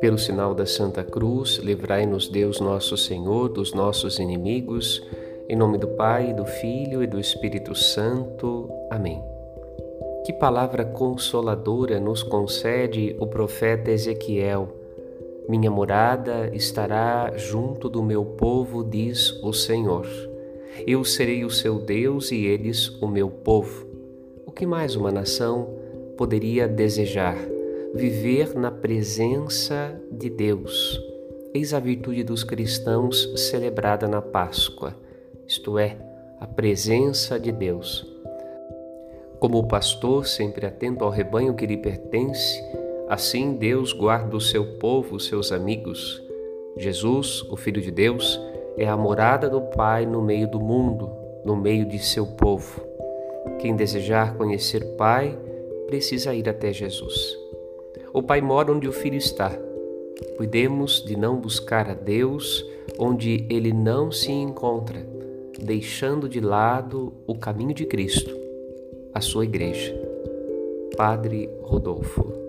Pelo sinal da Santa Cruz, livrai-nos Deus nosso Senhor dos nossos inimigos, em nome do Pai, do Filho e do Espírito Santo. Amém. Que palavra consoladora nos concede o profeta Ezequiel. Minha morada estará junto do meu povo, diz o Senhor. Eu serei o seu Deus e eles o meu povo. O que mais uma nação poderia desejar? viver na presença de Deus. Eis a virtude dos cristãos celebrada na Páscoa, isto é, a presença de Deus. Como o pastor, sempre atento ao rebanho que lhe pertence, assim Deus guarda o seu povo, os seus amigos. Jesus, o Filho de Deus, é a morada do Pai no meio do mundo, no meio de seu povo. Quem desejar conhecer Pai, precisa ir até Jesus. O Pai mora onde o Filho está. Cuidemos de não buscar a Deus onde ele não se encontra, deixando de lado o caminho de Cristo, a sua igreja. Padre Rodolfo